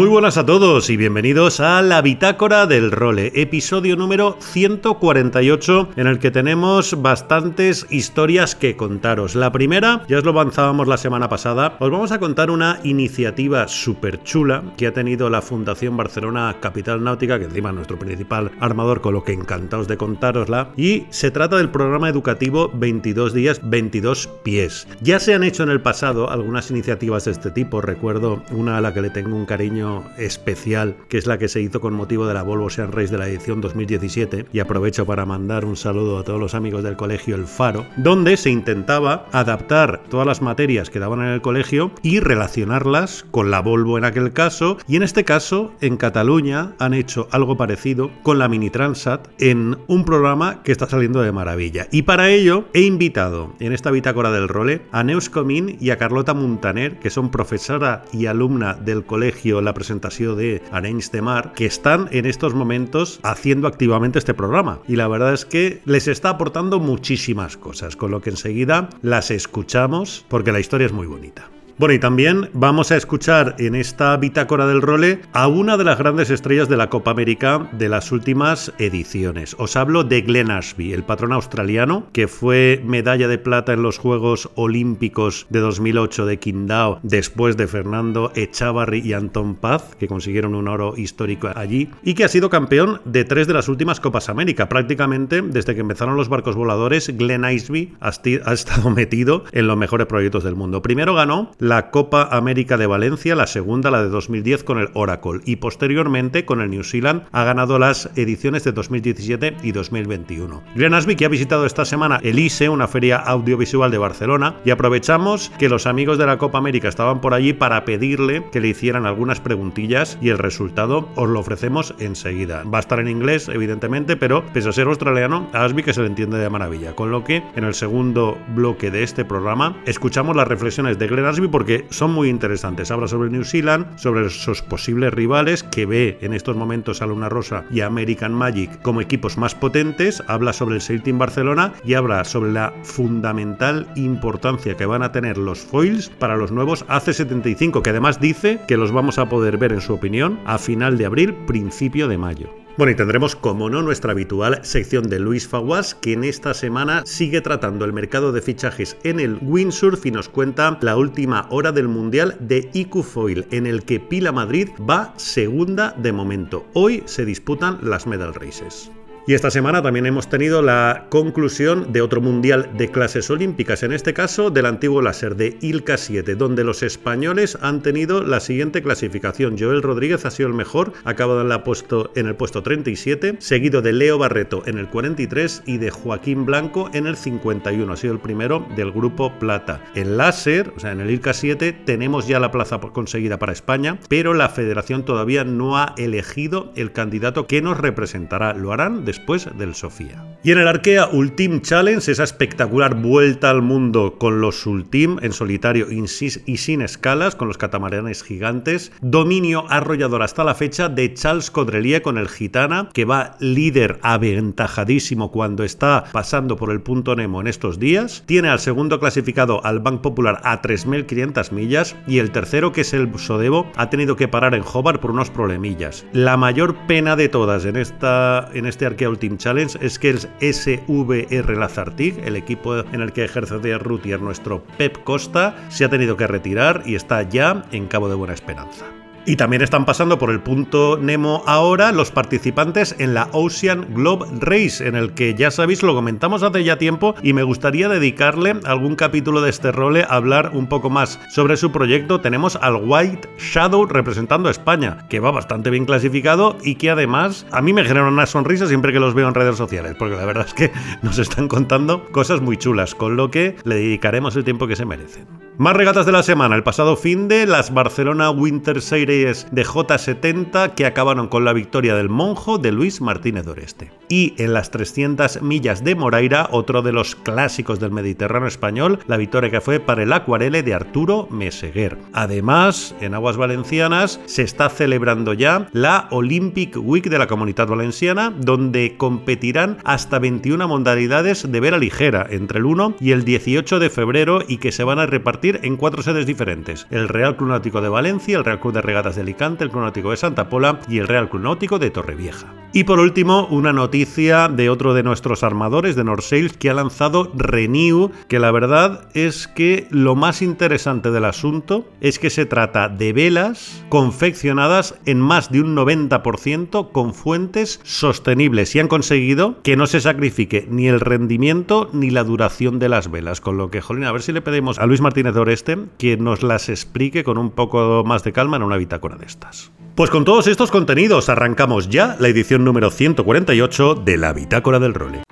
Muy buenas a todos y bienvenidos a La Bitácora del Role, episodio número 148 en el que tenemos bastantes historias que contaros. La primera, ya os lo avanzábamos la semana pasada, os vamos a contar una iniciativa súper chula que ha tenido la Fundación Barcelona Capital Náutica, que encima es nuestro principal armador, con lo que encantados de contárosla, y se trata del programa educativo 22 días, 22 pies. Ya se han hecho en el pasado algunas iniciativas de este tipo, recuerdo una a la que le tengo un cariño especial, que es la que se hizo con motivo de la Volvo Sean Race de la edición 2017, y aprovecho para mandar un saludo a todos los amigos del colegio El Faro, donde se intentaba adaptar todas las materias que daban en el colegio y relacionarlas con la Volvo en aquel caso, y en este caso, en Cataluña han hecho algo parecido con la Mini Transat en un programa que está saliendo de maravilla. Y para ello he invitado en esta bitácora del role a Neus Comín y a Carlota Montaner, que son profesora y alumna del colegio La presentación de Arenys de Mar, que están en estos momentos haciendo activamente este programa. Y la verdad es que les está aportando muchísimas cosas, con lo que enseguida las escuchamos porque la historia es muy bonita. Bueno, y también vamos a escuchar en esta bitácora del role a una de las grandes estrellas de la Copa América de las últimas ediciones. Os hablo de Glenn Ashby, el patrón australiano, que fue medalla de plata en los Juegos Olímpicos de 2008 de Qingdao, después de Fernando Echavarri y Anton Paz, que consiguieron un oro histórico allí, y que ha sido campeón de tres de las últimas Copas América. Prácticamente desde que empezaron los barcos voladores, Glenn Ashby ha estado metido en los mejores proyectos del mundo. Primero ganó la Copa América de Valencia, la segunda, la de 2010 con el Oracle y posteriormente con el New Zealand ha ganado las ediciones de 2017 y 2021. Glenn Asby que ha visitado esta semana el ISE, una feria audiovisual de Barcelona y aprovechamos que los amigos de la Copa América estaban por allí para pedirle que le hicieran algunas preguntillas y el resultado os lo ofrecemos enseguida. Va a estar en inglés, evidentemente, pero pese a ser australiano, Asby que se le entiende de maravilla. Con lo que en el segundo bloque de este programa escuchamos las reflexiones de Glenn Asby porque son muy interesantes. Habla sobre New Zealand, sobre sus posibles rivales que ve en estos momentos a Luna Rosa y American Magic como equipos más potentes. Habla sobre el Sail Barcelona y habla sobre la fundamental importancia que van a tener los foils para los nuevos AC75, que además dice que los vamos a poder ver en su opinión a final de abril, principio de mayo. Bueno, y tendremos, como no, nuestra habitual sección de Luis Faguas, que en esta semana sigue tratando el mercado de fichajes en el windsurf y nos cuenta la última hora del Mundial de IQ Foil, en el que Pila Madrid va segunda de momento. Hoy se disputan las medal races. Y esta semana también hemos tenido la conclusión de otro mundial de clases olímpicas, en este caso del antiguo láser de Ilka 7, donde los españoles han tenido la siguiente clasificación. Joel Rodríguez ha sido el mejor, ha acabado en, puesto, en el puesto 37, seguido de Leo Barreto en el 43 y de Joaquín Blanco en el 51. Ha sido el primero del grupo Plata. En láser, o sea, en el Ilka 7, tenemos ya la plaza conseguida para España, pero la federación todavía no ha elegido el candidato que nos representará. Lo harán después del Sofía. Y en el Arkea Ultim Challenge, esa espectacular vuelta al mundo con los Ultim en solitario y sin escalas, con los catamaranes gigantes, dominio arrollador hasta la fecha de Charles Codrelier con el Gitana, que va líder aventajadísimo cuando está pasando por el punto Nemo en estos días, tiene al segundo clasificado al Bank Popular a 3.500 millas y el tercero, que es el Sodebo, ha tenido que parar en Hobart por unos problemillas. La mayor pena de todas en, esta, en este Arkea Ultimate Challenge es que el SVR Lazartig, el equipo en el que ejerce de routier nuestro Pep Costa, se ha tenido que retirar y está ya en Cabo de Buena Esperanza. Y también están pasando por el punto Nemo ahora los participantes en la Ocean Globe Race, en el que ya sabéis, lo comentamos hace ya tiempo y me gustaría dedicarle algún capítulo de este role a hablar un poco más sobre su proyecto. Tenemos al White Shadow representando a España, que va bastante bien clasificado y que además a mí me genera una sonrisa siempre que los veo en redes sociales, porque la verdad es que nos están contando cosas muy chulas, con lo que le dedicaremos el tiempo que se merecen. Más regatas de la semana. El pasado fin de las Barcelona Winter Series de J70 que acabaron con la victoria del monjo de Luis Martínez Doreste. Y en las 300 millas de Moraira, otro de los clásicos del Mediterráneo español, la victoria que fue para el acuarele de Arturo Meseguer. Además, en aguas valencianas se está celebrando ya la Olympic Week de la Comunidad Valenciana, donde competirán hasta 21 modalidades de vela ligera entre el 1 y el 18 de febrero y que se van a repartir en cuatro sedes diferentes: el Real Club Náutico de Valencia, el Real Club de Regatas de Alicante, el Club Náutico de Santa Pola y el Real Club Náutico de Torrevieja. Y por último, una noticia de otro de nuestros armadores, de Norsails, que ha lanzado Renew, que la verdad es que lo más interesante del asunto es que se trata de velas confeccionadas en más de un 90% con fuentes sostenibles y han conseguido que no se sacrifique ni el rendimiento ni la duración de las velas. Con lo que, Jolín, a ver si le pedimos a Luis Martínez Oreste que nos las explique con un poco más de calma en una bitácora de estas. Pues con todos estos contenidos arrancamos ya la edición número 148 de la Bitácora del Role.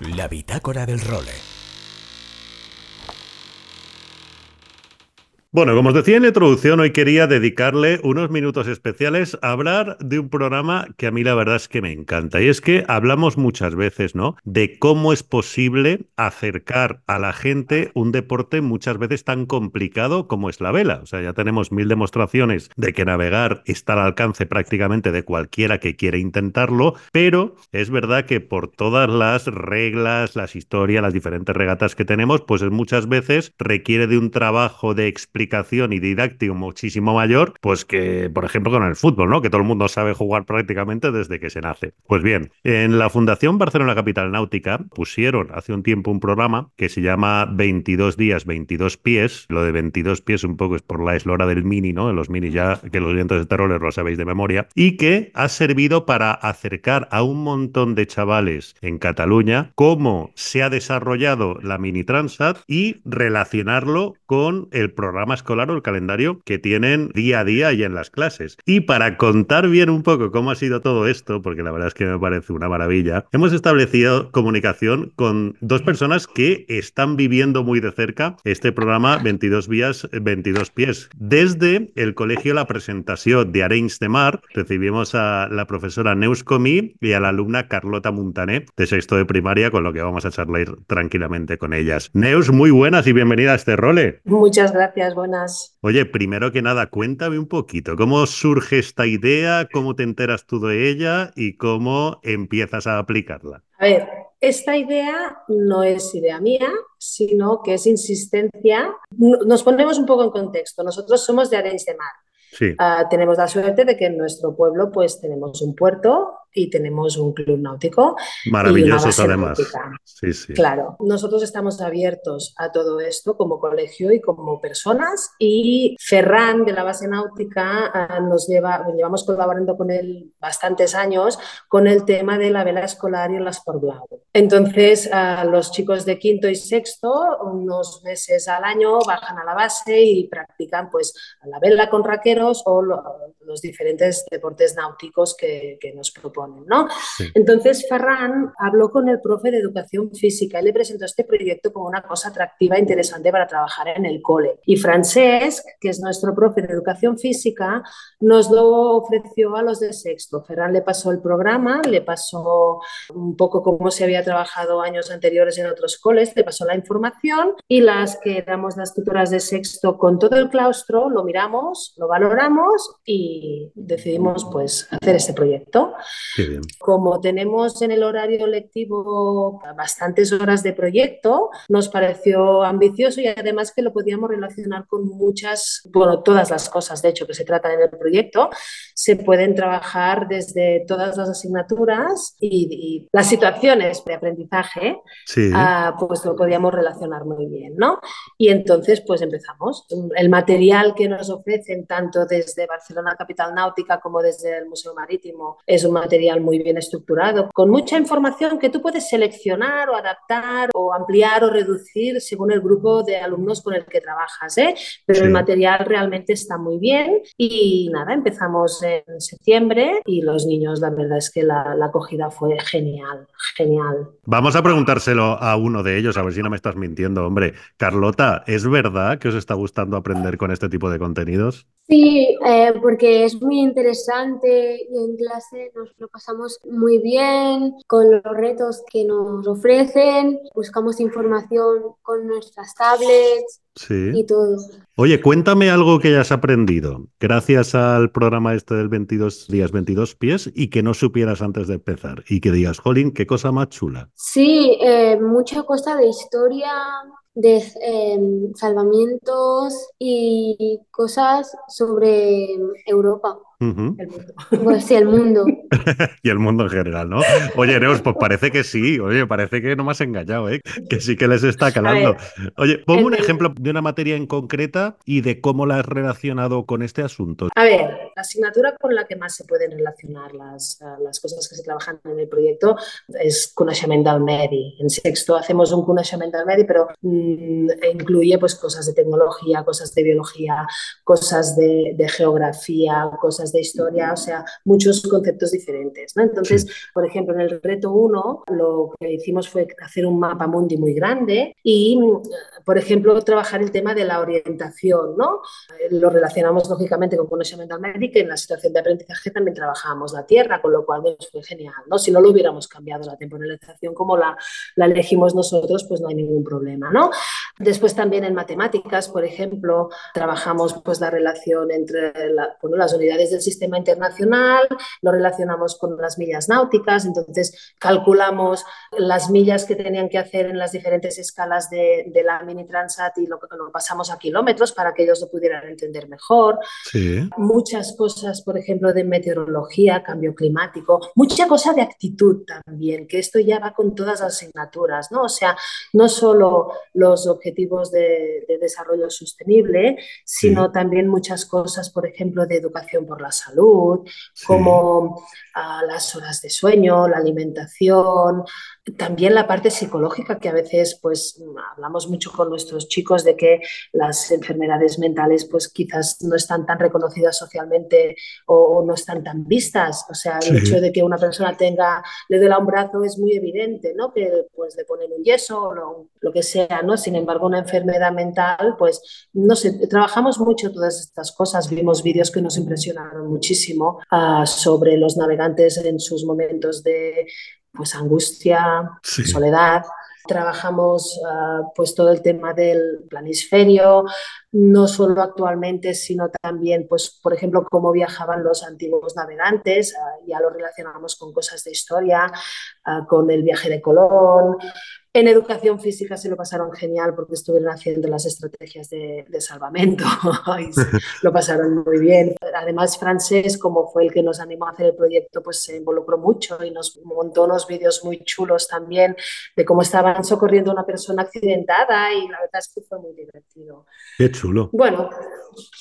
La Bitácora del Role. Bueno, como os decía en introducción, hoy quería dedicarle unos minutos especiales a hablar de un programa que a mí la verdad es que me encanta. Y es que hablamos muchas veces, ¿no? De cómo es posible acercar a la gente un deporte muchas veces tan complicado como es la vela. O sea, ya tenemos mil demostraciones de que navegar está al alcance prácticamente de cualquiera que quiera intentarlo, pero es verdad que por todas las reglas, las historias, las diferentes regatas que tenemos, pues muchas veces requiere de un trabajo de explicación explicación y didáctico muchísimo mayor, pues que, por ejemplo, con el fútbol, ¿no? Que todo el mundo sabe jugar prácticamente desde que se nace. Pues bien, en la Fundación Barcelona Capital Náutica pusieron hace un tiempo un programa que se llama 22 días, 22 pies. Lo de 22 pies un poco es por la eslora del mini, ¿no? De los mini ya que los vientos de terrores lo sabéis de memoria. Y que ha servido para acercar a un montón de chavales en Cataluña cómo se ha desarrollado la mini Transat y relacionarlo con el programa escolar o el calendario que tienen día a día y en las clases. Y para contar bien un poco cómo ha sido todo esto, porque la verdad es que me parece una maravilla, hemos establecido comunicación con dos personas que están viviendo muy de cerca este programa 22 vías, 22 pies. Desde el colegio La Presentación de Arenys de Mar, recibimos a la profesora Neus Comí y a la alumna Carlota Montané de sexto de primaria, con lo que vamos a charlar tranquilamente con ellas. Neus, muy buenas y bienvenida a este role. Muchas gracias, buenas. Oye, primero que nada, cuéntame un poquito, ¿cómo surge esta idea? ¿Cómo te enteras tú de ella? ¿Y cómo empiezas a aplicarla? A ver, esta idea no es idea mía, sino que es insistencia. Nos ponemos un poco en contexto. Nosotros somos de Arenys de Mar. Sí. Uh, tenemos la suerte de que en nuestro pueblo pues tenemos un puerto y tenemos un club náutico. Maravillosos además. Sí, sí. Claro, nosotros estamos abiertos a todo esto como colegio y como personas y Ferran de la base náutica uh, nos lleva, llevamos colaborando con él bastantes años con el tema de la vela escolar y el Sport Blau. Entonces, uh, los chicos de quinto y sexto, unos meses al año, bajan a la base y practican pues la vela con raqueros o lo, los diferentes deportes náuticos que, que nos proponen. ¿No? Sí. Entonces, Ferran habló con el profe de educación física y le presentó este proyecto como una cosa atractiva e interesante para trabajar en el cole. Y Francesc, que es nuestro profe de educación física, nos lo ofreció a los de sexto. Ferran le pasó el programa, le pasó un poco cómo se había trabajado años anteriores en otros coles, le pasó la información y las que éramos las tutoras de sexto con todo el claustro lo miramos, lo valoramos y decidimos pues hacer este proyecto. Como tenemos en el horario lectivo bastantes horas de proyecto, nos pareció ambicioso y además que lo podíamos relacionar con muchas, bueno, todas las cosas de hecho que se tratan en el proyecto, se pueden trabajar desde todas las asignaturas y, y las situaciones de aprendizaje, sí. uh, pues lo podíamos relacionar muy bien, ¿no? Y entonces pues empezamos. El material que nos ofrecen tanto desde Barcelona Capital Náutica como desde el Museo Marítimo. Es un material muy bien estructurado, con mucha información que tú puedes seleccionar o adaptar o ampliar o reducir según el grupo de alumnos con el que trabajas. ¿eh? Pero el material realmente está muy bien y nada, empezamos en septiembre y los niños, la verdad es que la, la acogida fue genial, genial. Vamos a preguntárselo a uno de ellos, a ver si no me estás mintiendo, hombre. Carlota, ¿es verdad que os está gustando aprender con este tipo de contenidos? Sí, eh, porque es muy interesante y en clase nos lo pasamos muy bien con los retos que nos ofrecen, buscamos información con nuestras tablets y todo. Oye, cuéntame algo que hayas aprendido gracias al programa este del 22 días, 22 pies y que no supieras antes de empezar y que digas, Jolín, qué cosa más chula. Sí, eh, mucha cosa de historia, de em, salvamientos y cosas sobre Europa. Pues sí, el mundo. y el mundo en general, ¿no? Oye, Neos, pues parece que sí. Oye, parece que no me has engañado, ¿eh? Que sí que les está calando. Oye, pongo un ejemplo de una materia en concreta y de cómo la has relacionado con este asunto. A ver, la asignatura con la que más se pueden relacionar las, las cosas que se trabajan en el proyecto es coneixement del medi. En sexto hacemos un coneixement del medi, pero mm, incluye pues cosas de tecnología, cosas de biología, cosas de, de geografía, cosas de historia, o sea, muchos conceptos diferentes. ¿no? Entonces, por ejemplo, en el reto 1 lo que hicimos fue hacer un mapa mundi muy grande y, por ejemplo, trabajar el tema de la orientación. ¿no? Lo relacionamos lógicamente con conocimiento médico y en la situación de aprendizaje también trabajamos la tierra, con lo cual nos fue genial. ¿no? Si no lo hubiéramos cambiado la temporalización como la, la elegimos nosotros, pues no hay ningún problema. ¿no? Después también en matemáticas, por ejemplo, trabajamos pues, la relación entre las unidades de sistema internacional, lo relacionamos con las millas náuticas, entonces calculamos las millas que tenían que hacer en las diferentes escalas de, de la mini transat y lo, lo, pasamos a kilómetros para que ellos lo pudieran entender mejor. Sí. Muchas cosas, por ejemplo, de meteorología, cambio climático, mucha cosa de actitud también, que esto ya va con todas las asignaturas, ¿no? O sea, no solo los objetivos de, de desarrollo sostenible, sino sí. también muchas cosas, por ejemplo, de educación por la salud, sí. como uh, las horas de sueño, la alimentación, también la parte psicológica, que a veces pues hablamos mucho con nuestros chicos de que las enfermedades mentales pues quizás no están tan reconocidas socialmente o, o no están tan vistas. O sea, el sí. hecho de que una persona tenga, le duela un brazo es muy evidente, ¿no? Que pues le ponen un yeso o lo, lo que sea, ¿no? Sin embargo, una enfermedad mental, pues no sé, trabajamos mucho todas estas cosas, vimos vídeos que nos impresionaron muchísimo uh, sobre los navegantes en sus momentos de pues angustia, sí. soledad. Trabajamos uh, pues todo el tema del planisferio, no solo actualmente, sino también, pues, por ejemplo, cómo viajaban los antiguos navegantes, uh, ya lo relacionamos con cosas de historia, uh, con el viaje de Colón, en educación física se lo pasaron genial porque estuvieron haciendo las estrategias de, de salvamento y lo pasaron muy bien. Además, francés, como fue el que nos animó a hacer el proyecto, pues se involucró mucho y nos montó unos vídeos muy chulos también de cómo estaban socorriendo a una persona accidentada y la verdad es que fue muy divertido. Qué chulo. Bueno,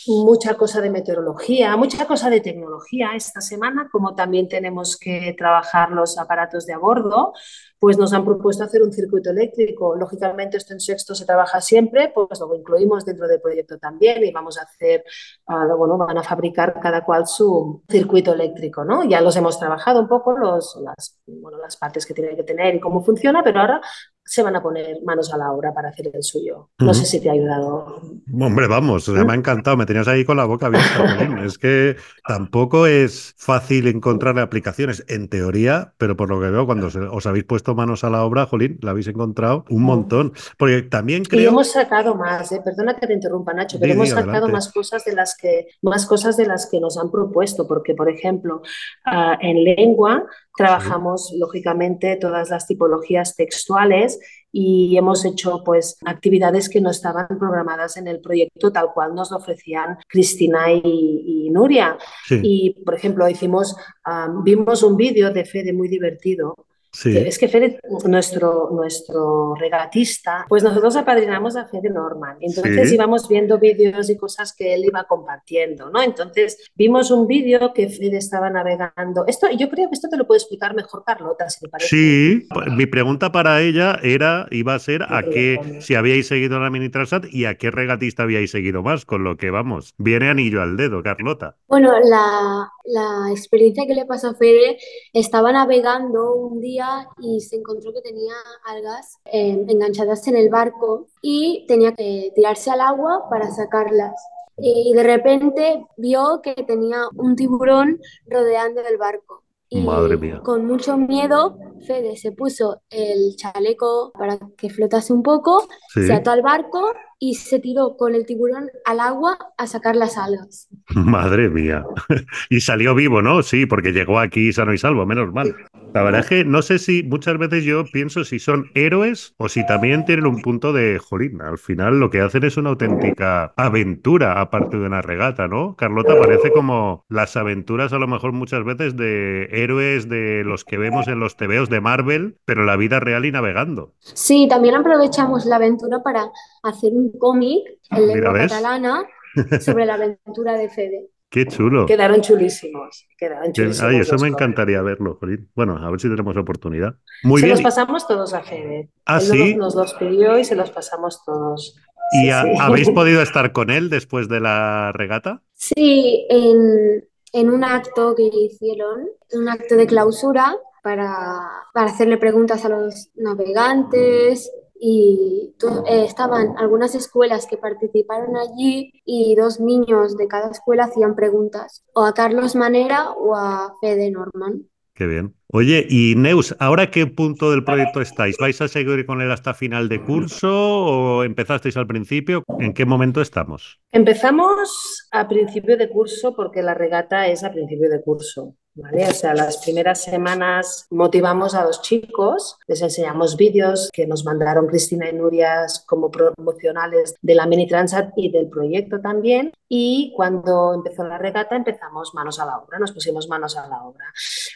mucha cosa de meteorología, mucha cosa de tecnología esta semana, como también tenemos que trabajar los aparatos de a bordo, pues nos han propuesto hacer un circuito eléctrico. Lógicamente, esto en sexto se trabaja siempre, pues lo incluimos dentro del proyecto también y vamos a hacer, uh, bueno, van a fabricar cada cual su circuito eléctrico, ¿no? Ya los hemos trabajado un poco, los, las, bueno, las partes que tiene que tener y cómo funciona, pero ahora se van a poner manos a la obra para hacer el suyo. No uh -huh. sé si te ha ayudado. Hombre, vamos, me ha encantado, me tenías ahí con la boca abierta. es que tampoco es fácil encontrar aplicaciones en teoría, pero por lo que veo, cuando os habéis puesto manos a la obra, Jolín, la habéis encontrado un montón. Porque también creo... Y hemos sacado más, ¿eh? perdona que te interrumpa, Nacho, pero sí, hemos sacado adelante. más cosas de las que más cosas de las que nos han propuesto, porque, por ejemplo, uh, en lengua trabajamos sí. lógicamente todas las tipologías textuales y hemos hecho pues actividades que no estaban programadas en el proyecto tal cual nos lo ofrecían Cristina y, y Nuria. Sí. Y por ejemplo, hicimos, um, vimos un vídeo de Fede muy divertido Es que Fede, nuestro, nuestro regatista, pues nosotros apadrinamos a Fede Norman. Entonces íbamos viendo vídeos y cosas que él iba compartiendo, ¿no? Entonces vimos un vídeo que Fede estaba navegando. Esto, yo creo que esto te lo puede explicar mejor Carlota, si te parece. Sí, mi pregunta para ella era, iba a ser a qué, si habíais seguido la Mini Transat y a qué regatista habíais seguido más, con lo que vamos, viene anillo al dedo, Carlota. Bueno, la, la experiencia que le pasó a Fede, estaba navegando un día y se encontró que tenía algas eh, enganchadas en el barco y tenía que tirarse al agua para sacarlas. Y de repente vio que tenía un tiburón rodeando el barco. Y Madre mía. Con mucho miedo, Fede se puso el chaleco para que flotase un poco, se ató al barco y se tiró con el tiburón al agua a sacar las algas. Madre mía. y salió vivo, ¿no? Sí, porque llegó aquí sano y salvo, menos mal. La verdad es que no sé si muchas veces yo pienso si son héroes o si también tienen un punto de jolín. Al final lo que hacen es una auténtica aventura aparte de una regata, ¿no? Carlota parece como las aventuras a lo mejor muchas veces de héroes de los que vemos en los tebeos de Marvel, pero la vida real y navegando. Sí, también aprovechamos la aventura para hacer un cómic en lengua catalana sobre la aventura de Fede. Qué chulo. Quedaron chulísimos. Quedaron chulísimos Ay, eso me encantaría verlo, Bueno, a ver si tenemos oportunidad. Muy se bien. los pasamos todos a Fede. ¿Ah, él sí? Nos, los pidió y se los pasamos todos. ¿Y Sí, a- sí. habéis podido estar con él después de la regata? Sí, en, en un acto que hicieron, un acto de clausura para, para hacerle preguntas a los navegantes y eh, estaban algunas escuelas que participaron allí y dos niños de cada escuela hacían preguntas o a Carlos Manera o a Fede Norman. Qué bien. Oye, y Neus, ¿ahora qué punto del proyecto estáis? ¿Vais a seguir con él hasta final de curso o empezasteis al principio? ¿En qué momento estamos? Empezamos a principio de curso porque la regata es a principio de curso. ¿Vale? O sea, las primeras semanas motivamos a los chicos, les enseñamos vídeos que nos mandaron Cristina y Nuria como promocionales de la Mini Transat y del proyecto también. Y cuando empezó la regata empezamos manos a la obra, nos pusimos manos a la obra.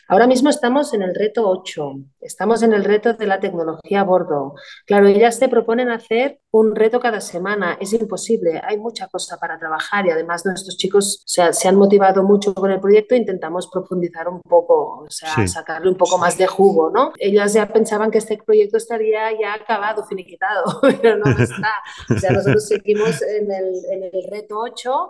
Ahora mismo estamos en el reto 8, estamos en el reto de la tecnología a bordo. Claro, ellas te proponen hacer un reto cada semana, es imposible, hay mucha cosa para trabajar y además nuestros chicos o sea, se han motivado mucho con el proyecto, intentamos profundizar un poco, o sea, Sí. sacarle un poco más de jugo, ¿no? Ellas ya pensaban que este proyecto estaría ya acabado, finiquitado, pero no está. O sea, nosotros seguimos en el, en el reto 8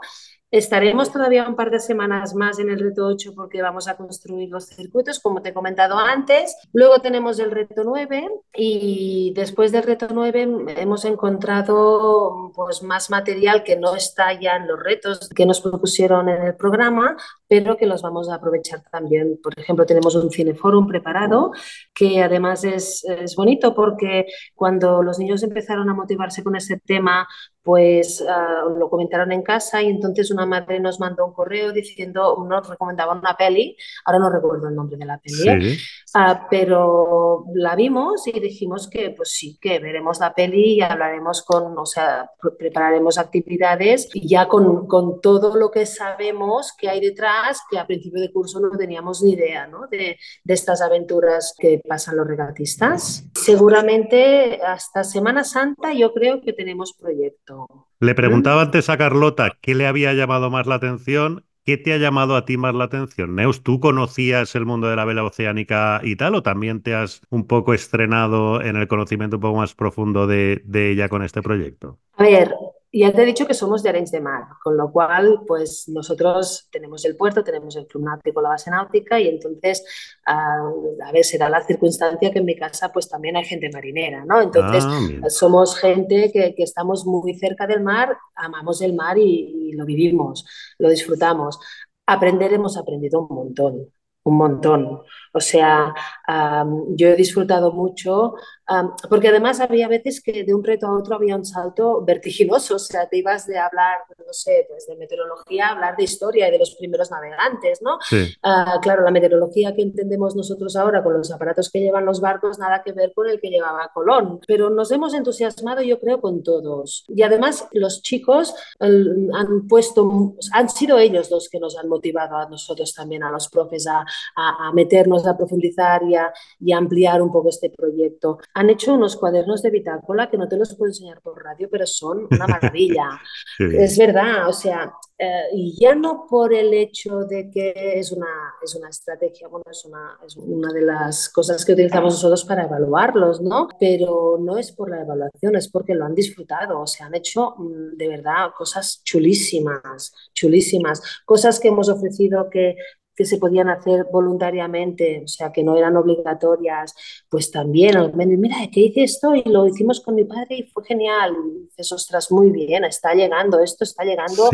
Estaremos todavía un par de semanas más en el reto 8 porque vamos a construir los circuitos, como te he comentado antes. Luego tenemos el reto 9 y después del reto 9 hemos encontrado pues, más material que no está ya en los retos que nos propusieron en el programa, pero que los vamos a aprovechar también. Por ejemplo, tenemos un cineforum preparado que además es, es bonito porque cuando los niños empezaron a motivarse con ese tema, pues uh, lo comentaron en casa y entonces una madre nos mandó un correo diciendo, nos recomendaba una peli, ahora no recuerdo el nombre de la peli, ¿eh? Sí. uh, pero la vimos y dijimos que pues sí, que veremos la peli y hablaremos con, o sea, pre- prepararemos actividades y ya con, con todo lo que sabemos que hay detrás, que a principio de curso no teníamos ni idea, ¿no? De, de estas aventuras que pasan los regatistas. Seguramente hasta Semana Santa yo creo que tenemos Le preguntaba antes a Carlota qué le había llamado más la atención. ¿Qué te ha llamado a ti más la atención? Neus, ¿tú conocías el mundo de la vela oceánica y tal? ¿O también te has un poco estrenado en el conocimiento un poco más profundo de, de ella con este proyecto? A ver, ya te he dicho que somos de Arenys de Mar, con lo cual, pues nosotros tenemos el puerto, tenemos el club náutico, la base náutica, y entonces, uh, a ver, será la circunstancia que en mi casa, pues también hay gente marinera, ¿no? Entonces, Ah, somos gente que, que estamos muy cerca del mar, amamos el mar y, y lo vivimos, lo disfrutamos. Aprender hemos aprendido un montón, un montón. O sea, um, yo he disfrutado mucho porque además había veces que de un reto a otro había un salto vertiginoso, o sea, te ibas de hablar, no sé, pues de meteorología a hablar de historia y de los primeros navegantes, ¿no? Ah, claro, la meteorología que entendemos nosotros ahora con los aparatos que llevan los barcos, nada que ver con el que llevaba Colón, pero nos hemos entusiasmado yo creo con todos. Y además los chicos han puesto, han sido ellos los que nos han motivado a nosotros también, a los profes, a, a, meternos, a profundizar y a, y ampliar un poco este proyecto. Han hecho unos cuadernos de bitácola que no te los puedo enseñar por radio, pero son una maravilla. es verdad, o sea, eh, y ya no por el hecho de que es una, es una estrategia, bueno, es una, es una de las cosas que utilizamos nosotros para evaluarlos, ¿no? Pero no es por la evaluación, es porque lo han disfrutado, o sea, han hecho mm, de verdad cosas chulísimas, chulísimas, cosas que hemos ofrecido que que se podían hacer voluntariamente, o sea, que no eran obligatorias, pues también, mira, ¿qué hice esto? Y lo hicimos con mi padre y fue genial. Y dices, ostras, muy bien, está llegando, esto está llegando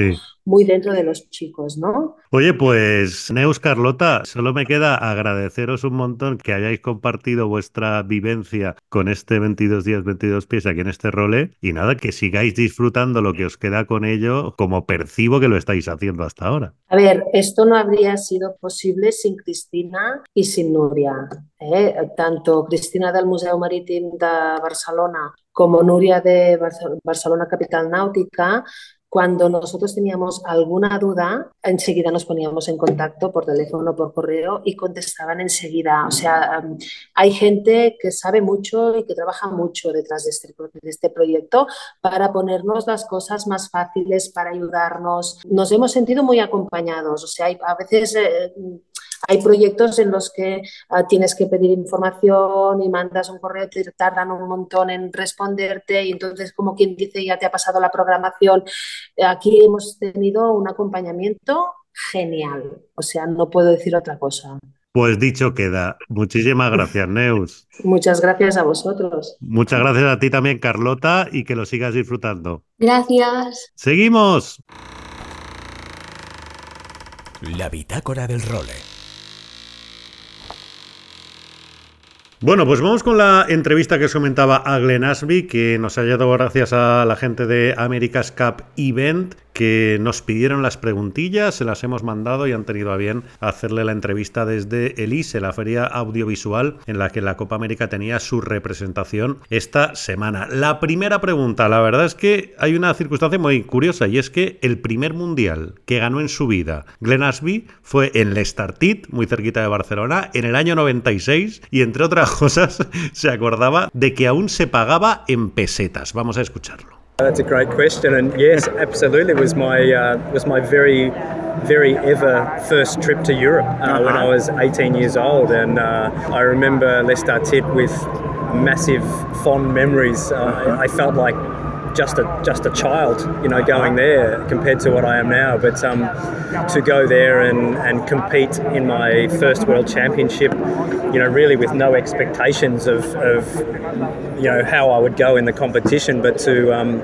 muy dentro de los chicos, ¿no? Oye, pues Neus Carlota, solo me queda agradeceros un montón que hayáis compartido vuestra vivencia con este 22 días, 22 pies aquí en este role y nada, que sigáis disfrutando lo que os queda con ello como percibo que lo estáis haciendo hasta ahora. A ver, esto no habría sido posible sin Cristina y sin Nuria. ¿eh? Tanto Cristina del Museo Marítim de Barcelona como Nuria de Barcelona Capital Náutica cuando nosotros teníamos alguna duda, enseguida nos poníamos en contacto por teléfono, por correo y contestaban enseguida. O sea, hay gente que sabe mucho y que trabaja mucho detrás de este, de este proyecto para ponernos las cosas más fáciles, para ayudarnos. Nos hemos sentido muy acompañados. O sea, hay, a veces eh, hay proyectos en los que ah, tienes que pedir información y mandas un correo, te tardan un montón en responderte y entonces como quien dice ya te ha pasado la programación. Aquí hemos tenido un acompañamiento genial, o sea, no puedo decir otra cosa. Pues dicho queda. Muchísimas gracias, Neus. Muchas gracias a vosotros. Muchas gracias a ti también, Carlota, y que lo sigas disfrutando. Gracias. Seguimos. La bitácora del role. Bueno, pues vamos con la entrevista que os comentaba a Glenn Asby, que nos ha llegado gracias a la gente de America's Cup Event, que nos pidieron las preguntillas, se las hemos mandado y han tenido a bien hacerle la entrevista desde Elise, la feria audiovisual en la que la Copa América tenía su representación esta semana. La primera pregunta, la verdad es que hay una circunstancia muy curiosa y es que el primer mundial que ganó en su vida Glenn Asby fue en Lestartit, muy cerquita de Barcelona, en el año 96 y entre otras cosas se acordaba de que aún se pagaba en pesetas. Vamos a escucharlo. That's a great question, and yes, absolutely was my uh, was my very very ever first trip to Europe uh, uh-huh. when I was 18 years old, and uh, I remember Lestat with massive fond memories. Uh-huh. I felt like just a just a child, you know, going there compared to what I am now. But um, to go there and, and compete in my first World Championship, you know, really with no expectations of, of you know how I would go in the competition, but to um,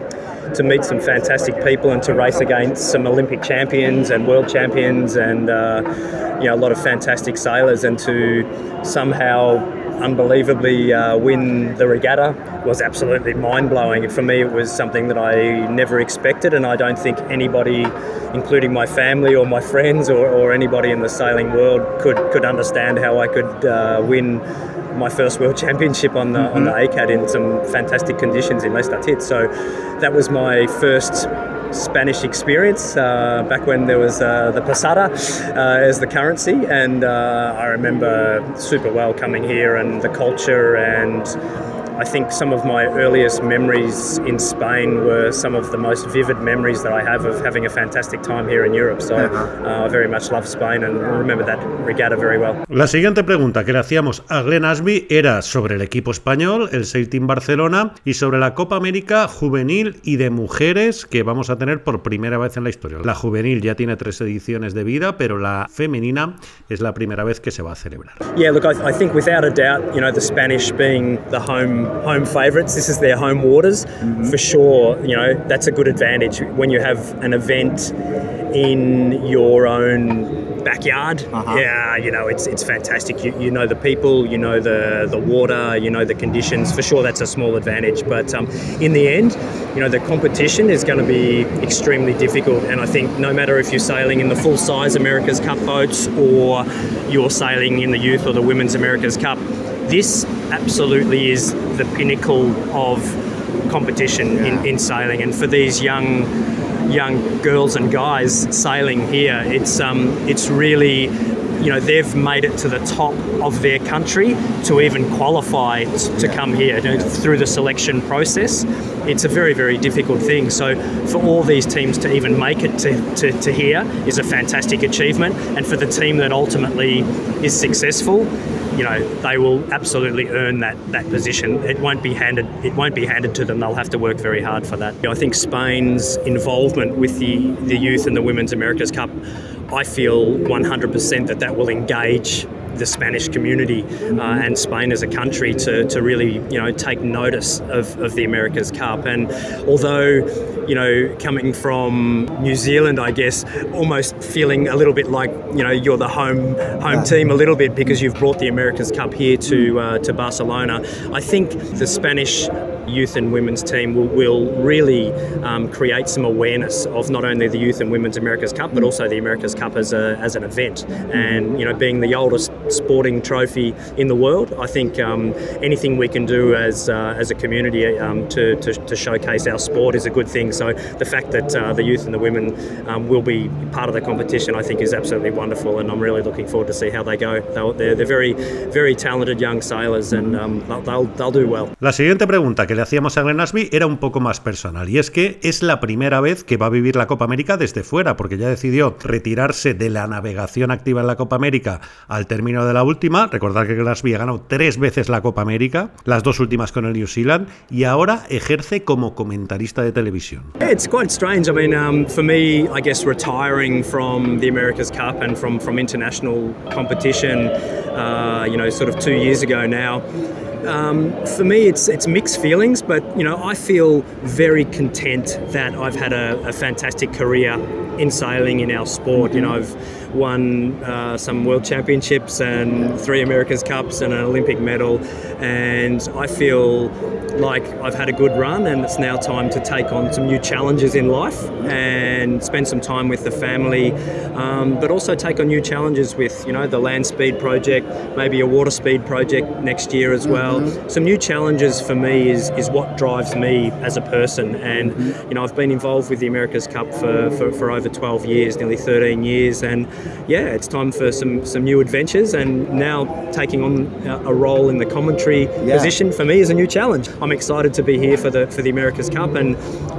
to meet some fantastic people and to race against some Olympic champions and world champions and uh, you know a lot of fantastic sailors and to somehow unbelievably uh, win the regatta was absolutely mind blowing. For me, it was something that I never expected, and I don't think anybody, including my family or my friends or, or anybody in the sailing world, could could understand how I could uh, win my first world championship on the mm-hmm. on the mm-hmm. ACAD in some fantastic conditions in Lestat So that was my first Spanish experience uh, back when there was uh, the pesada uh, as the currency, and uh, I remember super well coming here and the culture and I think some of my earliest memories in Spain were some of the most vivid memories that I have of having a fantastic time here in Europe. So uh, I very much love Spain and remember that regatta very well. La siguiente pregunta que le hacíamos a Glenn Asby era sobre el equipo español, el Team Barcelona y sobre la Copa América juvenil y de mujeres que vamos a tener por primera vez en la historia. La juvenil ya tiene tres ediciones de vida, pero la femenina es la primera vez que se va a celebrar. Yeah, look, I, I think without a doubt, you know, the Spanish being the home home favourites. This is their home waters mm-hmm. for sure. You know that's a good advantage when you have an event in your own backyard. Uh-huh. Yeah, you know, it's it's fantastic. You, you know the people, you know the the water, you know the conditions. For sure, that's a small advantage. But um, in the end, you know, the competition is going to be extremely difficult. And I think no matter if you're sailing in the full size America's Cup boats or you're sailing in the youth or the women's America's Cup, this absolutely is the pinnacle of competition yeah. in, in sailing. And for these young young girls and guys sailing here, it's um, it's really you know they've made it to the top of their country to even qualify t- to come here you know, through the selection process. It's a very very difficult thing. So for all these teams to even make it to, to, to here is a fantastic achievement, and for the team that ultimately is successful, you know they will absolutely earn that that position. It won't be handed it won't be handed to them. They'll have to work very hard for that. You know, I think Spain's involvement with the the youth and the Women's America's Cup, I feel 100% that that will engage the Spanish community uh, and Spain as a country to, to really you know take notice of, of the America's Cup. And although you know coming from New Zealand I guess almost feeling a little bit like you know you're the home home team a little bit because you've brought the America's Cup here to uh, to Barcelona I think the Spanish youth and women's team will, will really um, create some awareness of not only the youth and women's America's Cup, but also the America's Cup as, a, as an event. And you know, being the oldest sporting trophy in the world, I think um, anything we can do as uh, as a community um, to, to, to, showcase our sport is a good thing. So the fact that uh, the youth and the women um, will be part of the competition, I think, is absolutely wonderful, and I'm really looking forward to see how they go. They're, they're very very talented young sailors, and um, they'll, they'll do well. La siguiente pregunta que le hacíamos a Glenn Ashby era un poco más personal, y es que es la primera vez que va a vivir la Copa América desde fuera, porque ya decidió retirarse de la navegación activa en la Copa América al término de la última. Recordar que Glenn Ashby ha ganado tres veces la Copa América, las dos últimas con el New Zealand, y ahora ejerce como comentarista de televisión. It's quite strange. I mean, um, for me, I guess retiring from the America's Cup and from from international competition, uh, you know, sort of two years ago now. Um, for me, it's it's mixed feelings, but you know, I feel very content that I've had a, a fantastic career in sailing in our sport. You know, I've won uh, some world championships and three America's Cups and an Olympic medal. And I feel like I've had a good run, and it's now time to take on some new challenges in life and spend some time with the family, um, but also take on new challenges with you know the land speed project, maybe a water speed project next year as well. Mm-hmm. Some new challenges for me is is what drives me as a person, and mm-hmm. you know I've been involved with the America's Cup for, for, for over 12 years, nearly 13 years, and yeah, it's time for some some new adventures. And now taking on a role in the commentary yeah. position for me is a new challenge. I'm excited to be here for the for the America's Cup, and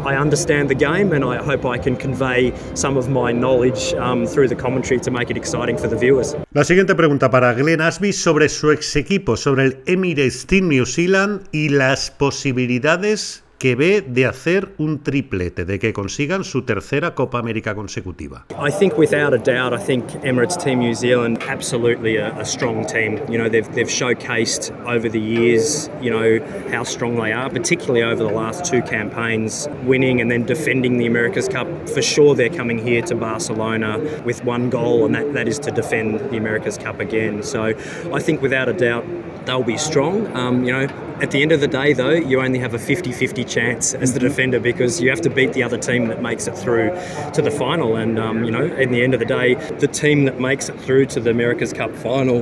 I understand the game, and I hope I can convey some of my knowledge um, through the commentary to make it exciting for the viewers. La siguiente pregunta para Glenn Asby sobre su ex equipo, sobre el Emirates Team New Zealand y las posibilidades que ve de hacer un triplete, de que consigan su tercera Copa América consecutiva. I think without a doubt, I think Emirates Team New Zealand absolutely a, a strong team. You know, they've, they've showcased over the years, you know, how strong they are, particularly over the last two campaigns, winning and then defending the America's Cup. For sure, they're coming here to Barcelona with one goal, and that, that is to defend the America's Cup again. So I think without a doubt, they'll be strong. Um, you know, at the end of the day, though, you only have a 50 50 chance as the defender because you have to beat the other team that makes it through to the final. And, um, you know, in the end of the day, the team that makes it through to the America's Cup final,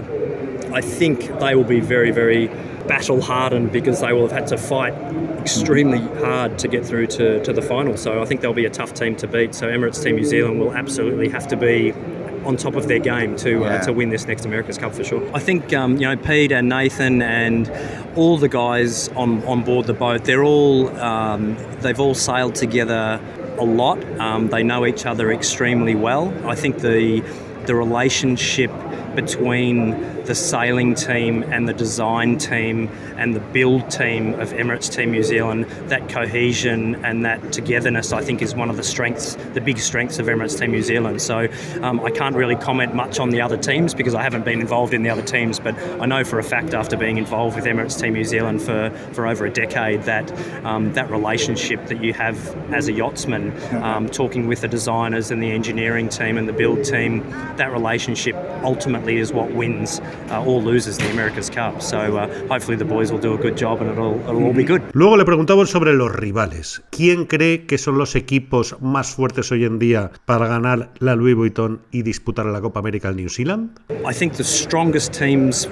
I think they will be very, very battle hardened because they will have had to fight extremely hard to get through to, to the final. So I think they'll be a tough team to beat. So Emirates Team New Zealand will absolutely have to be on top of their game to yeah. uh, to win this next America's Cup for sure. I think um, you know Pete and Nathan and all the guys on on board the boat. They're all um, they've all sailed together a lot. Um, they know each other extremely well. I think the the relationship between the sailing team and the design team and the build team of Emirates Team New Zealand, that cohesion and that togetherness, I think, is one of the strengths, the big strengths of Emirates Team New Zealand. So um, I can't really comment much on the other teams because I haven't been involved in the other teams, but I know for a fact after being involved with Emirates Team New Zealand for, for over a decade that um, that relationship that you have as a yachtsman, um, talking with the designers and the engineering team and the build team, that relationship ultimately is what wins uh, or loses the America's Cup. So uh, hopefully the boys will do a good job and it'll, it'll all be good. Luego le preguntamos sobre los rivales. ¿Quién cree que son los equipos más fuertes hoy en día para ganar la Louis Vuitton y disputar la Copa América al New Zealand? I think the strongest teams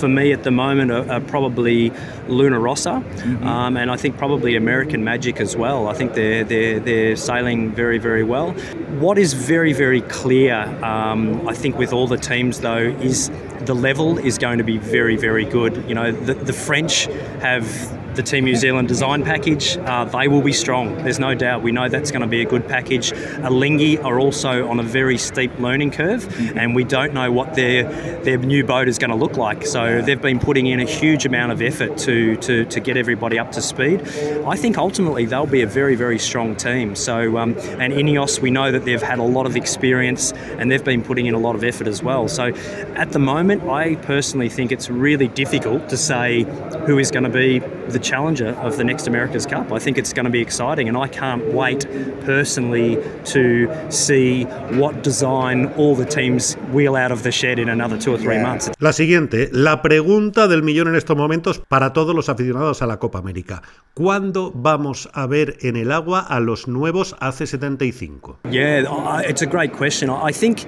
for me at the moment are, are probably Luna Rossa, um, and I think probably American Magic as well. I think they're they're they're sailing very very well. What is very very clear, um, I think, with all the teams though, is the level is going to be very very good. You know, the, the French have the Team New Zealand design package, uh, they will be strong. There's no doubt. We know that's going to be a good package. Alinghi are also on a very steep learning curve, and we don't know what their their new boat is going to look like. So they've been putting in a huge amount of effort to to, to get everybody up to speed. I think ultimately they'll be a very very strong team. So um, and Ineos, we know that they've had a lot of experience and they've been putting in a lot of effort as well. So at the moment, I personally think it's really difficult to say who is going to be the challenger of the next America's Cup. I think it's going to be exciting, and I can't wait personally to see what design all the teams wheel out of the shed in another two or three months. La siguiente, la pregunta del millón en estos momentos para todos los aficionados a la Copa América. ¿Cuándo vamos a ver en el agua a los nuevos AC75? Yeah, it's a great question. I think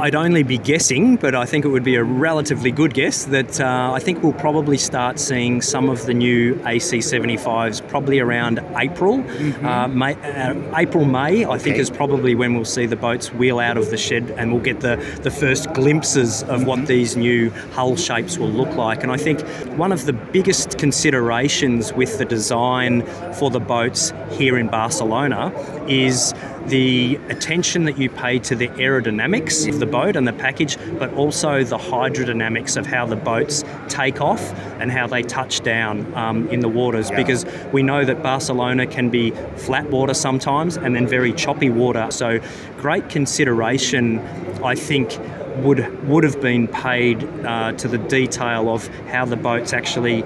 I'd only be guessing, but I think it would be a relatively good guess that uh, I think we'll probably start seeing some of the new AC75s probably around April. Uh, May, uh, April, May, I think, is probably when we'll see the boats wheel out of the shed and we'll get the, the first glimpses of what these new hull shapes will look like. And I think one of the biggest considerations with the design for the boats here in Barcelona is the attention that you pay to the aerodynamics of the boat and the package, but also the hydrodynamics of how the boats take off and how they touch down um, in the waters. Because we know that Barcelona can be flat water sometimes and then very choppy water. So, great consideration, I think, would would have been paid uh, to the detail of how the boats actually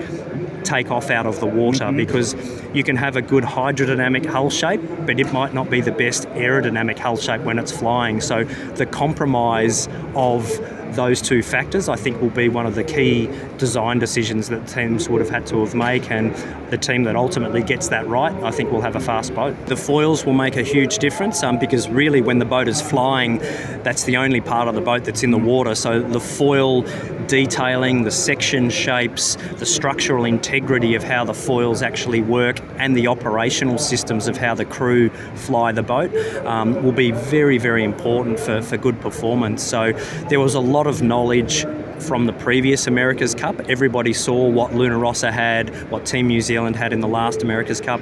take off out of the water because you can have a good hydrodynamic hull shape but it might not be the best aerodynamic hull shape when it's flying. So the compromise of those two factors I think will be one of the key design decisions that teams would have had to have made and the team that ultimately gets that right I think will have a fast boat. The foils will make a huge difference um, because really when the boat is flying that's the only part of the boat that's in the water. So the foil detailing, the section shapes, the structural integrity of how the foils actually work and the operational systems of how the crew fly the boat um, will be very very important for, for good performance. So there was a lot of knowledge from the previous America's Cup. Everybody saw what Luna Rossa had, what Team New Zealand had in the last America's Cup.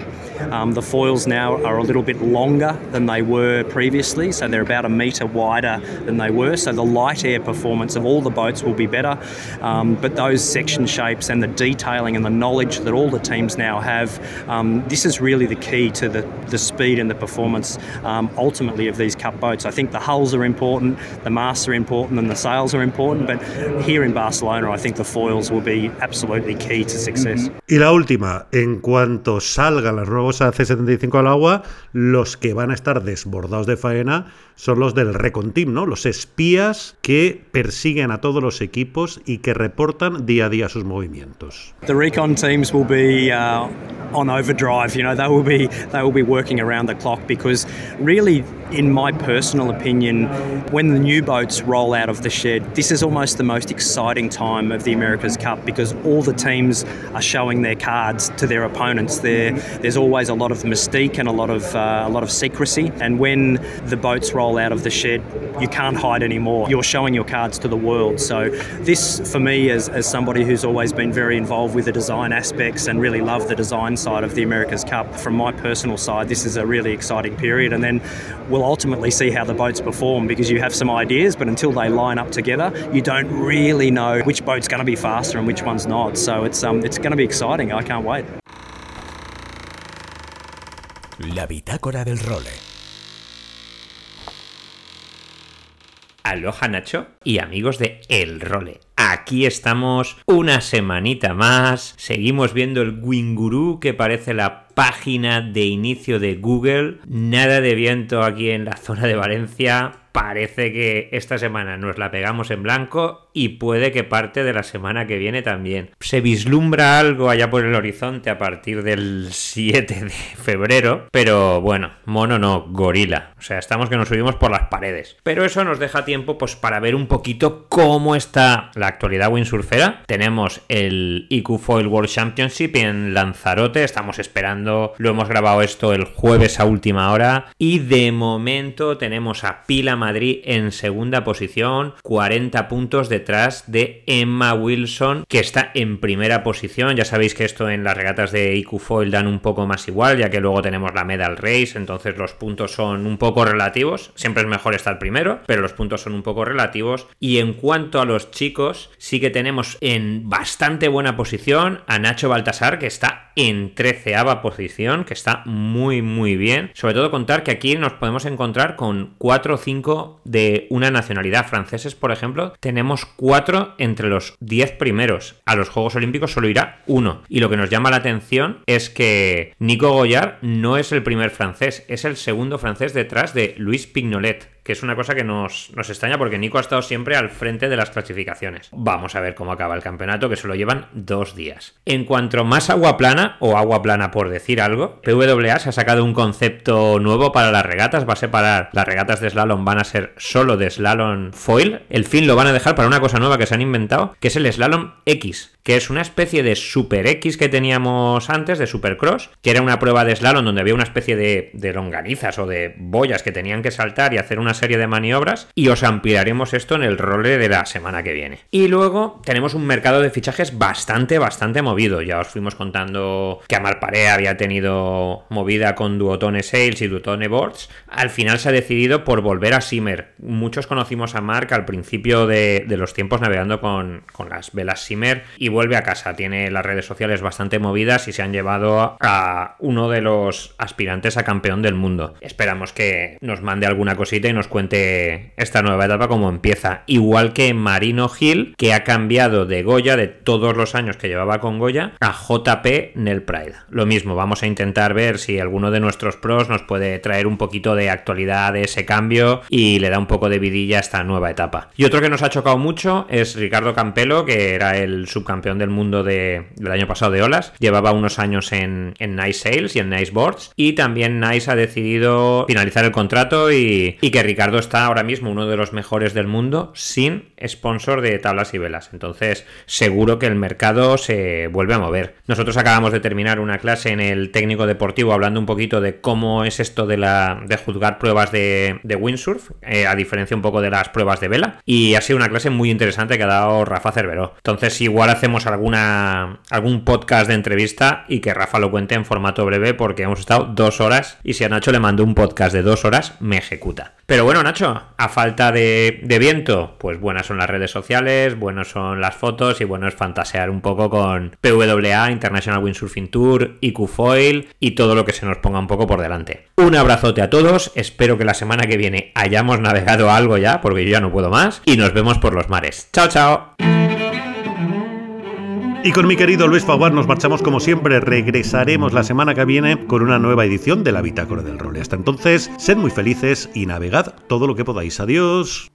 Um, the foils now are a little bit longer than they were previously, so they're about a metre wider than they were. So the light air performance of all the boats will be better. Um, but those section shapes and the detailing and the knowledge that all the teams now have, um, this is really the key to the, the speed and the performance um, ultimately of these Cup boats. I think the hulls are important, the masts are important, and the sails are important, but here in Barcelona, I think the foils will be absolutely key to success. Y la última, en cuanto salgan los nuevos AC75 al agua, los que van a estar desbordados de faena son los del Recon Team, ¿no? Los espías que persiguen a todos los equipos y que reportan día a día sus movimientos. The recon teams will be uh, on overdrive. You know, they will be they will be working around the clock because really, in my personal opinion, when the new boats roll out of the shed, this is almost the most exciting time of the America's Cup because all the teams are showing their cards to their opponents. There, there's always a lot of mystique and a lot of uh, a lot of secrecy. And when the boats roll out of the shed, you can't hide anymore. You're showing your cards to the world. So this, for me, as, as somebody who's always been very involved with the design aspects and really love the design side of the America's Cup, from my personal side, this is a really exciting period. And then we'll ultimately see how the boats perform because you have some ideas, but until they line up together, you don't really really know which boat's going to be faster and which one's not. So it's um, it's going to be exciting. I can't wait. La bitácora del role. Aloha Nacho y amigos de El Role. Aquí estamos una semanita más. Seguimos viendo el Winguru que parece la página de inicio de Google. Nada de viento aquí en la zona de Valencia. Parece que esta semana nos la pegamos en blanco y puede que parte de la semana que viene también. Se vislumbra algo allá por el horizonte a partir del 7 de febrero, pero bueno, mono no, gorila. O sea, estamos que nos subimos por las paredes. Pero eso nos deja tiempo pues para ver un poquito cómo está la actualidad windsurfera. Tenemos el IQ Foil World Championship en Lanzarote, estamos esperando, lo hemos grabado esto el jueves a última hora y de momento tenemos a Pila Madrid en segunda posición, 40 puntos detrás de Emma Wilson, que está en primera posición. Ya sabéis que esto en las regatas de IQ Foil dan un poco más igual, ya que luego tenemos la Medal Race, entonces los puntos son un poco relativos. Siempre es mejor estar primero, pero los puntos son un poco relativos. Y en cuanto a los chicos, sí que tenemos en bastante buena posición a Nacho Baltasar, que está en treceava posición, que está muy, muy bien. Sobre todo contar que aquí nos podemos encontrar con 4 o 5 de una nacionalidad. Franceses, por ejemplo, tenemos 4 entre los 10 primeros. A los Juegos Olímpicos solo irá uno. Y lo que nos llama la atención es que Nico Goyard no es el primer francés, es el segundo francés detrás de Luis Pignolet que es una cosa que nos, nos, extraña porque Nico ha estado siempre al frente de las clasificaciones. Vamos a ver cómo acaba el campeonato, que se lo llevan dos días. En cuanto más agua plana, o agua plana por decir algo, PWA se ha sacado un concepto nuevo para las regatas, va a separar las regatas de slalom, van a ser solo de slalom foil, el fin lo van a dejar para una cosa nueva que se han inventado, que es el slalom X, que es una especie de Super X que teníamos antes, de Supercross, que era una prueba de slalom donde había una especie de, de longanizas o de boyas que tenían que saltar y hacer una serie de maniobras y os ampliaremos esto en el role de la semana que viene. Y luego tenemos un mercado de fichajes bastante, bastante movido. Ya os fuimos contando que Amar Paré había tenido movida con Duotone Sales y Duotone Boards. Al final se ha decidido por volver a Simmer. Muchos conocimos a Mark al principio de, los tiempos navegando con, con las velas Simmer y vuelve a casa. Tiene las redes sociales bastante movidas y se han llevado a uno de los aspirantes a campeón del mundo. Esperamos que nos mande alguna cosita y nos cuente esta nueva etapa como empieza. Igual que Marino Hill, que ha cambiado de Goya, de todos los años que llevaba con Goya, a JP Nel Pride. Lo mismo, vamos a intentar ver si alguno de nuestros pros nos puede traer un poquito de actualidad de ese cambio y le da un poco de vidilla a esta nueva etapa. Y otro que nos ha chocado mucho es Ricardo Campelo, que era el subcampeón del mundo de, del año pasado de olas. Llevaba unos años en, en Nice Sales y en Nice Boards. Y también Nice ha decidido finalizar el contrato y, que Ricardo está ahora mismo uno de los mejores del mundo sin sponsor de tablas y velas. Entonces, seguro que el mercado se vuelve a mover. Nosotros acabamos de terminar una clase en el técnico deportivo hablando un poquito de cómo es esto de, la, de juzgar pruebas de, windsurf, eh, a diferencia un poco de las pruebas de vela. Y ha sido una clase muy interesante que ha dado Rafa Cerveró. Entonces, igual hacemos alguna algún podcast de entrevista y que Rafa lo cuente en formato breve porque hemos estado dos horas y si a Nacho le mando un podcast de dos horas, me ejecuta. Pero bueno, Nacho, a falta de, de, viento, pues buenas son las redes sociales, buenas son las fotos y bueno es fantasear un poco con PWA, International Windsurfing Tour, IQ Foil y todo lo que se nos ponga un poco por delante. Un abrazote a todos, espero que la semana que viene hayamos navegado algo ya, porque yo ya no puedo más, y nos vemos por los mares. Chao, chao. Y con mi querido Luis Faguar nos marchamos como siempre. Regresaremos la semana que viene con una nueva edición de la Bitácora del Role. Hasta entonces, sed muy felices y navegad todo lo que podáis. Adiós.